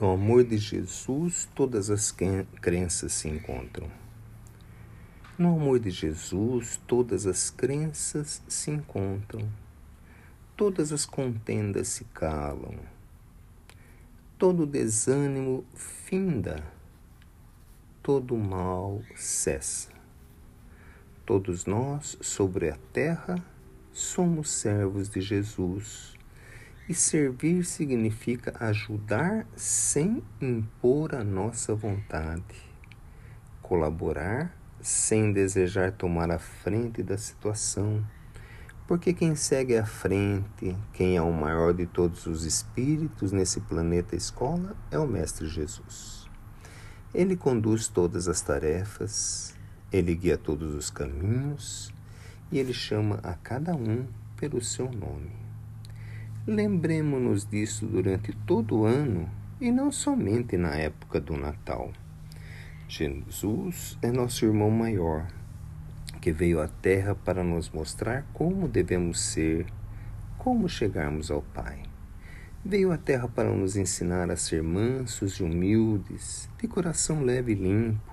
No amor de Jesus, todas as crenças se encontram. No amor de Jesus, todas as crenças se encontram. Todas as contendas se calam. Todo desânimo finda. Todo mal cessa. Todos nós, sobre a terra, somos servos de Jesus e servir significa ajudar sem impor a nossa vontade, colaborar sem desejar tomar a frente da situação, porque quem segue à frente, quem é o maior de todos os espíritos nesse planeta escola, é o Mestre Jesus. Ele conduz todas as tarefas, ele guia todos os caminhos e ele chama a cada um pelo seu nome. Lembremos-nos disso durante todo o ano e não somente na época do Natal. Jesus é nosso irmão maior, que veio à Terra para nos mostrar como devemos ser, como chegarmos ao Pai. Veio à Terra para nos ensinar a ser mansos e humildes, de coração leve e limpo,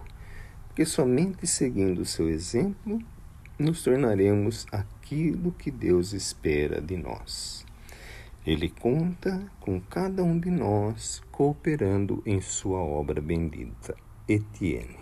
porque somente seguindo o seu exemplo nos tornaremos aquilo que Deus espera de nós. Ele conta com cada um de nós cooperando em sua obra bendita. Etienne.